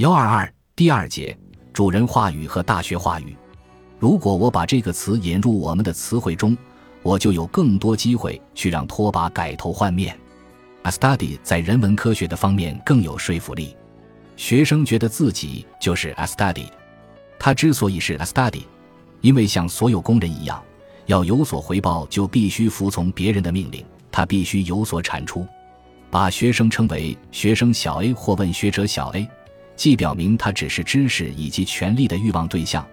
幺二二第二节主人话语和大学话语。如果我把这个词引入我们的词汇中，我就有更多机会去让拖把改头换面。A study 在人文科学的方面更有说服力。学生觉得自己就是 a study。他之所以是 a study，因为像所有工人一样，要有所回报，就必须服从别人的命令，他必须有所产出。把学生称为学生小 a 或问学者小 a。既表明他只是知识以及权力的欲望对象，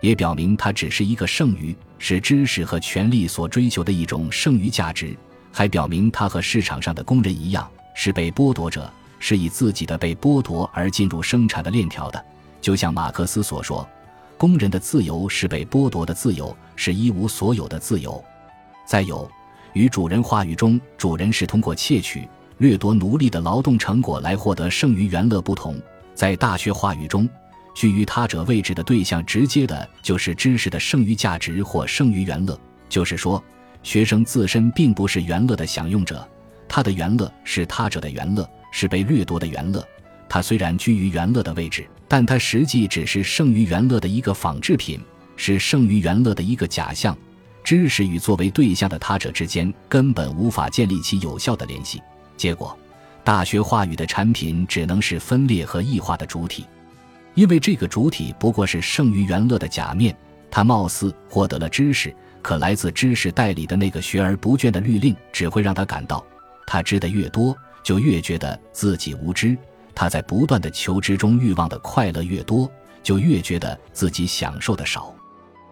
也表明他只是一个剩余，是知识和权力所追求的一种剩余价值，还表明他和市场上的工人一样，是被剥夺者，是以自己的被剥夺而进入生产的链条的。就像马克思所说，工人的自由是被剥夺的自由，是一无所有的自由。再有，与主人话语中主人是通过窃取、掠夺奴隶的劳动成果来获得剩余原乐不同。在大学话语中，居于他者位置的对象，直接的就是知识的剩余价值或剩余原乐。就是说，学生自身并不是原乐的享用者，他的原乐是他者的原乐，是被掠夺的原乐。他虽然居于原乐的位置，但他实际只是剩余原乐的一个仿制品，是剩余原乐的一个假象。知识与作为对象的他者之间根本无法建立起有效的联系。结果。大学话语的产品只能是分裂和异化的主体，因为这个主体不过是剩余元乐的假面。他貌似获得了知识，可来自知识代理的那个学而不倦的律令，只会让他感到，他知的越多，就越觉得自己无知；他在不断的求知中欲望的快乐越多，就越觉得自己享受的少。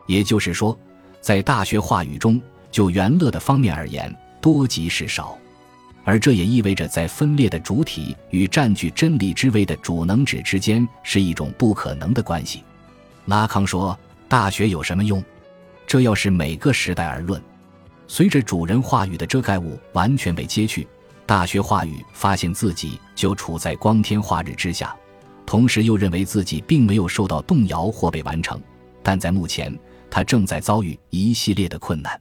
也就是说，在大学话语中，就元乐的方面而言，多即是少。而这也意味着，在分裂的主体与占据真理之位的主能指之间是一种不可能的关系。拉康说：“大学有什么用？这要是每个时代而论。随着主人话语的遮盖物完全被揭去，大学话语发现自己就处在光天化日之下，同时又认为自己并没有受到动摇或被完成。但在目前，他正在遭遇一系列的困难。”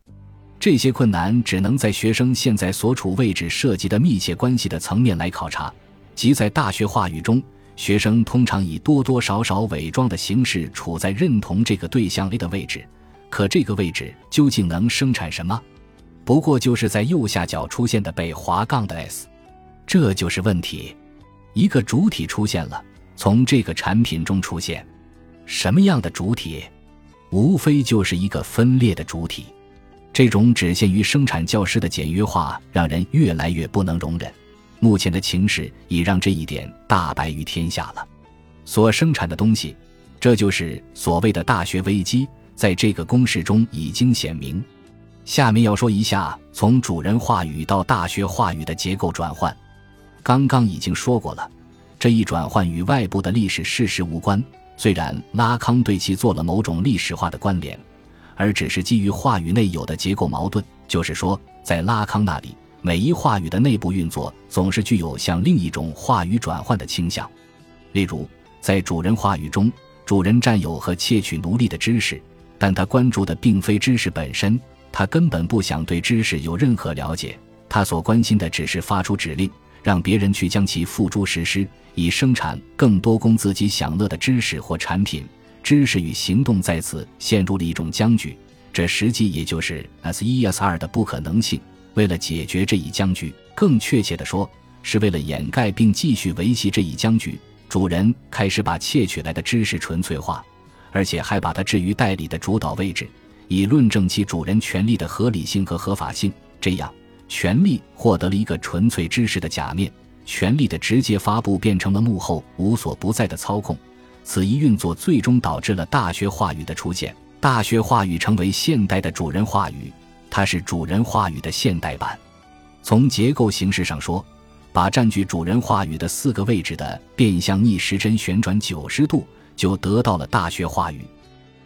这些困难只能在学生现在所处位置涉及的密切关系的层面来考察，即在大学话语中，学生通常以多多少少伪装的形式处在认同这个对象 A 的位置，可这个位置究竟能生产什么？不过就是在右下角出现的被划杠的 S，这就是问题。一个主体出现了，从这个产品中出现，什么样的主体？无非就是一个分裂的主体。这种只限于生产教师的简约化，让人越来越不能容忍。目前的情势已让这一点大白于天下了。所生产的东西，这就是所谓的大学危机，在这个公式中已经显明。下面要说一下从主人话语到大学话语的结构转换。刚刚已经说过了，这一转换与外部的历史事实无关，虽然拉康对其做了某种历史化的关联。而只是基于话语内有的结构矛盾，就是说，在拉康那里，每一话语的内部运作总是具有向另一种话语转换的倾向。例如，在主人话语中，主人占有和窃取奴隶的知识，但他关注的并非知识本身，他根本不想对知识有任何了解，他所关心的只是发出指令，让别人去将其付诸实施，以生产更多供自己享乐的知识或产品。知识与行动在此陷入了一种僵局，这实际也就是 S 一 S 二的不可能性。为了解决这一僵局，更确切地说，是为了掩盖并继续维系这一僵局，主人开始把窃取来的知识纯粹化，而且还把它置于代理的主导位置，以论证其主人权利的合理性和合法性。这样，权力获得了一个纯粹知识的假面，权力的直接发布变成了幕后无所不在的操控。此一运作最终导致了大学话语的出现，大学话语成为现代的主人话语，它是主人话语的现代版。从结构形式上说，把占据主人话语的四个位置的变相逆时针旋转九十度，就得到了大学话语。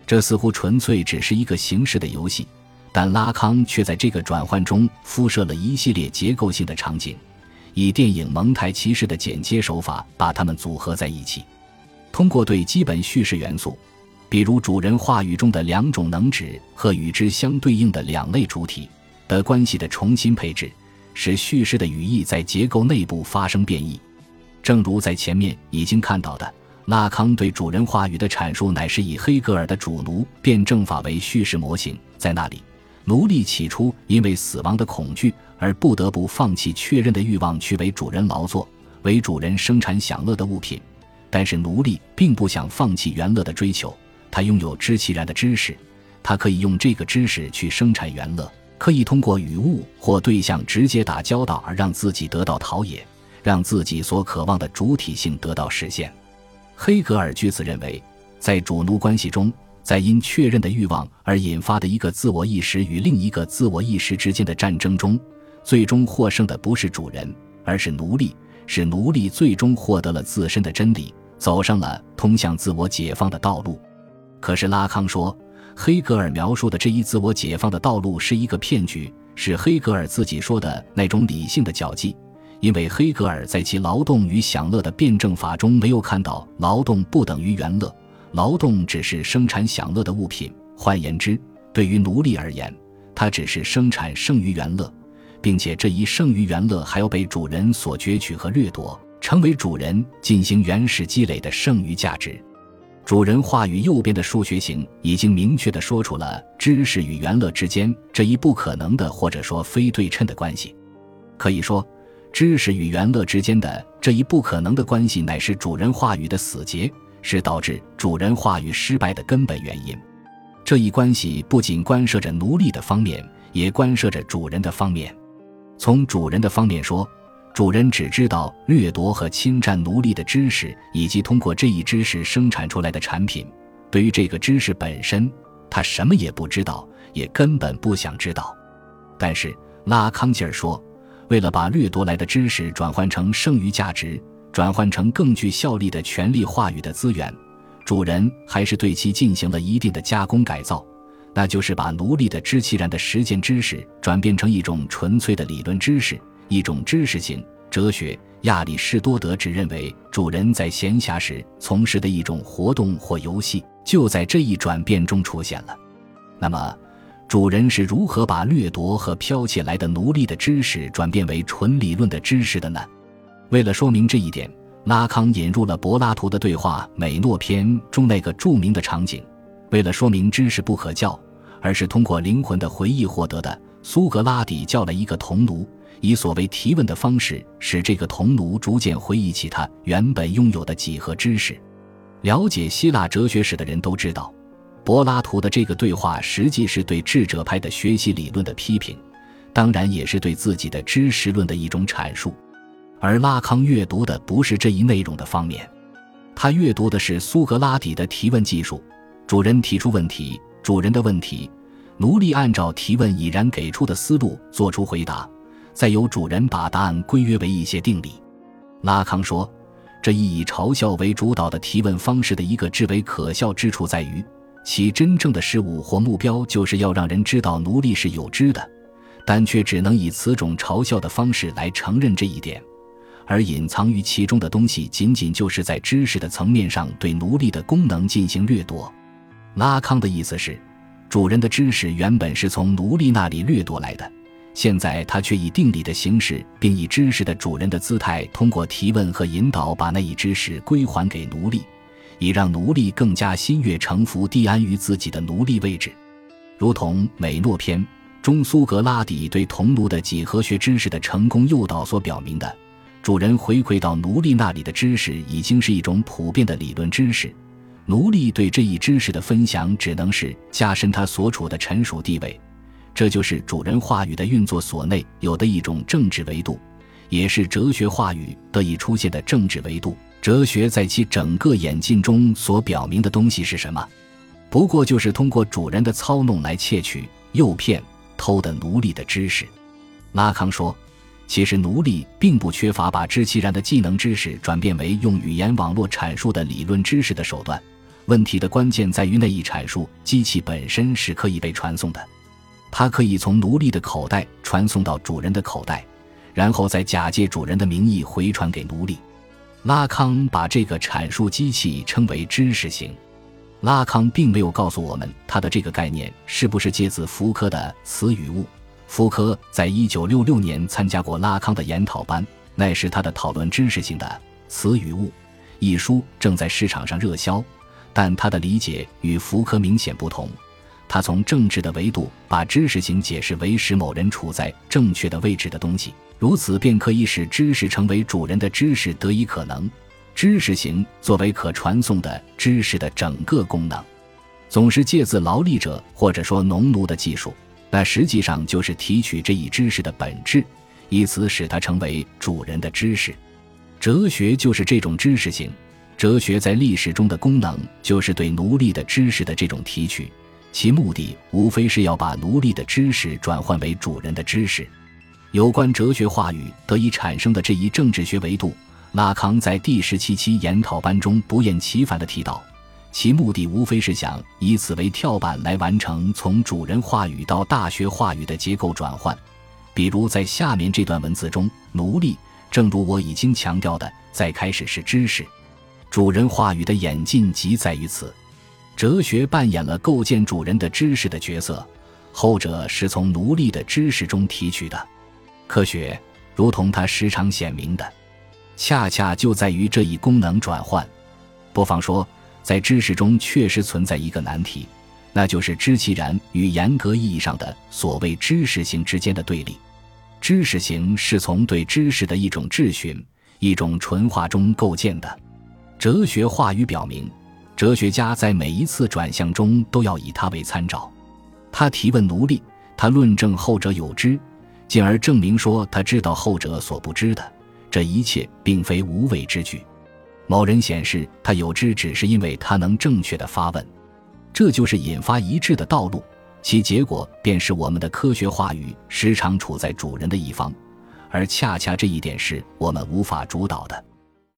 这似乎纯粹只是一个形式的游戏，但拉康却在这个转换中铺设了一系列结构性的场景，以电影蒙太奇式的剪接手法把它们组合在一起。通过对基本叙事元素，比如主人话语中的两种能指和与之相对应的两类主体的关系的重新配置，使叙事的语义在结构内部发生变异。正如在前面已经看到的，拉康对主人话语的阐述乃是以黑格尔的主奴辩证法为叙事模型。在那里，奴隶起初因为死亡的恐惧而不得不放弃确认的欲望，去为主人劳作，为主人生产享乐的物品。但是奴隶并不想放弃原乐的追求，他拥有知其然的知识，他可以用这个知识去生产原乐，可以通过与物或对象直接打交道而让自己得到陶冶，让自己所渴望的主体性得到实现。黑格尔据此认为，在主奴关系中，在因确认的欲望而引发的一个自我意识与另一个自我意识之间的战争中，最终获胜的不是主人，而是奴隶。是奴隶最终获得了自身的真理，走上了通向自我解放的道路。可是拉康说，黑格尔描述的这一自我解放的道路是一个骗局，是黑格尔自己说的那种理性的脚迹。因为黑格尔在其劳动与享乐的辩证法中没有看到劳动不等于原乐，劳动只是生产享乐的物品。换言之，对于奴隶而言，他只是生产剩余原乐，并且这一剩余原乐还要被主人所攫取和掠夺，成为主人进行原始积累的剩余价值。主人话语右边的数学型已经明确地说出了知识与原乐之间这一不可能的或者说非对称的关系。可以说。知识与原乐之间的这一不可能的关系，乃是主人话语的死结，是导致主人话语失败的根本原因。这一关系不仅关涉着奴隶的方面，也关涉着主人的方面。从主人的方面说，主人只知道掠夺和侵占奴隶的知识，以及通过这一知识生产出来的产品。对于这个知识本身，他什么也不知道，也根本不想知道。但是拉康吉尔说。为了把掠夺来的知识转换成剩余价值，转换成更具效力的权力话语的资源，主人还是对其进行了一定的加工改造，那就是把奴隶的知其然的实践知识转变成一种纯粹的理论知识，一种知识性哲学。亚里士多德只认为，主人在闲暇时从事的一种活动或游戏，就在这一转变中出现了。那么。主人是如何把掠夺和飘起来的奴隶的知识转变为纯理论的知识的呢？为了说明这一点，拉康引入了柏拉图的对话《美诺篇》中那个著名的场景。为了说明知识不可教，而是通过灵魂的回忆获得的，苏格拉底叫了一个童奴，以所谓提问的方式，使这个童奴逐渐回忆起他原本拥有的几何知识。了解希腊哲学史的人都知道。柏拉图的这个对话实际是对智者派的学习理论的批评，当然也是对自己的知识论的一种阐述。而拉康阅读的不是这一内容的方面，他阅读的是苏格拉底的提问技术。主人提出问题，主人的问题，奴隶按照提问已然给出的思路做出回答，再由主人把答案归约为一些定理。拉康说，这一以嘲笑为主导的提问方式的一个至为可笑之处在于。其真正的事物或目标，就是要让人知道奴隶是有知的，但却只能以此种嘲笑的方式来承认这一点，而隐藏于其中的东西，仅仅就是在知识的层面上对奴隶的功能进行掠夺。拉康的意思是，主人的知识原本是从奴隶那里掠夺来的，现在他却以定理的形式，并以知识的主人的姿态，通过提问和引导，把那一知识归还给奴隶。以让奴隶更加心悦诚服地安于自己的奴隶位置，如同《美诺篇》中苏格拉底对童奴的几何学知识的成功诱导所表明的，主人回馈到奴隶那里的知识已经是一种普遍的理论知识，奴隶对这一知识的分享只能是加深他所处的臣属地位，这就是主人话语的运作所内有的一种政治维度，也是哲学话语得以出现的政治维度。哲学在其整个演进中所表明的东西是什么？不过就是通过主人的操弄来窃取、诱骗、偷的奴隶的知识。拉康说，其实奴隶并不缺乏把知其然的技能知识转变为用语言网络阐述的理论知识的手段。问题的关键在于那一阐述机器本身是可以被传送的，它可以从奴隶的口袋传送到主人的口袋，然后再假借主人的名义回传给奴隶。拉康把这个阐述机器称为知识型。拉康并没有告诉我们他的这个概念是不是借自福柯的词语物。福柯在一九六六年参加过拉康的研讨班，那是他的讨论知识性的词语物，一书正在市场上热销，但他的理解与福柯明显不同。他从政治的维度把知识型解释为使某人处在正确的位置的东西，如此便可以使知识成为主人的知识得以可能。知识型作为可传送的知识的整个功能，总是借自劳力者或者说农奴的技术，那实际上就是提取这一知识的本质，以此使它成为主人的知识。哲学就是这种知识型。哲学在历史中的功能就是对奴隶的知识的这种提取。其目的无非是要把奴隶的知识转换为主人的知识。有关哲学话语得以产生的这一政治学维度，拉康在第十七期研讨班中不厌其烦地提到，其目的无非是想以此为跳板来完成从主人话语到大学话语的结构转换。比如在下面这段文字中，奴隶，正如我已经强调的，在开始是知识，主人话语的演进即在于此。哲学扮演了构建主人的知识的角色，后者是从奴隶的知识中提取的。科学，如同它时常显明的，恰恰就在于这一功能转换。不妨说，在知识中确实存在一个难题，那就是知其然与严格意义上的所谓知识型之间的对立。知识型是从对知识的一种质询、一种纯化中构建的。哲学话语表明。哲学家在每一次转向中都要以他为参照，他提问奴隶，他论证后者有知，进而证明说他知道后者所不知的。这一切并非无谓之举。某人显示他有知，只是因为他能正确的发问，这就是引发一致的道路。其结果便是我们的科学话语时常处在主人的一方，而恰恰这一点是我们无法主导的。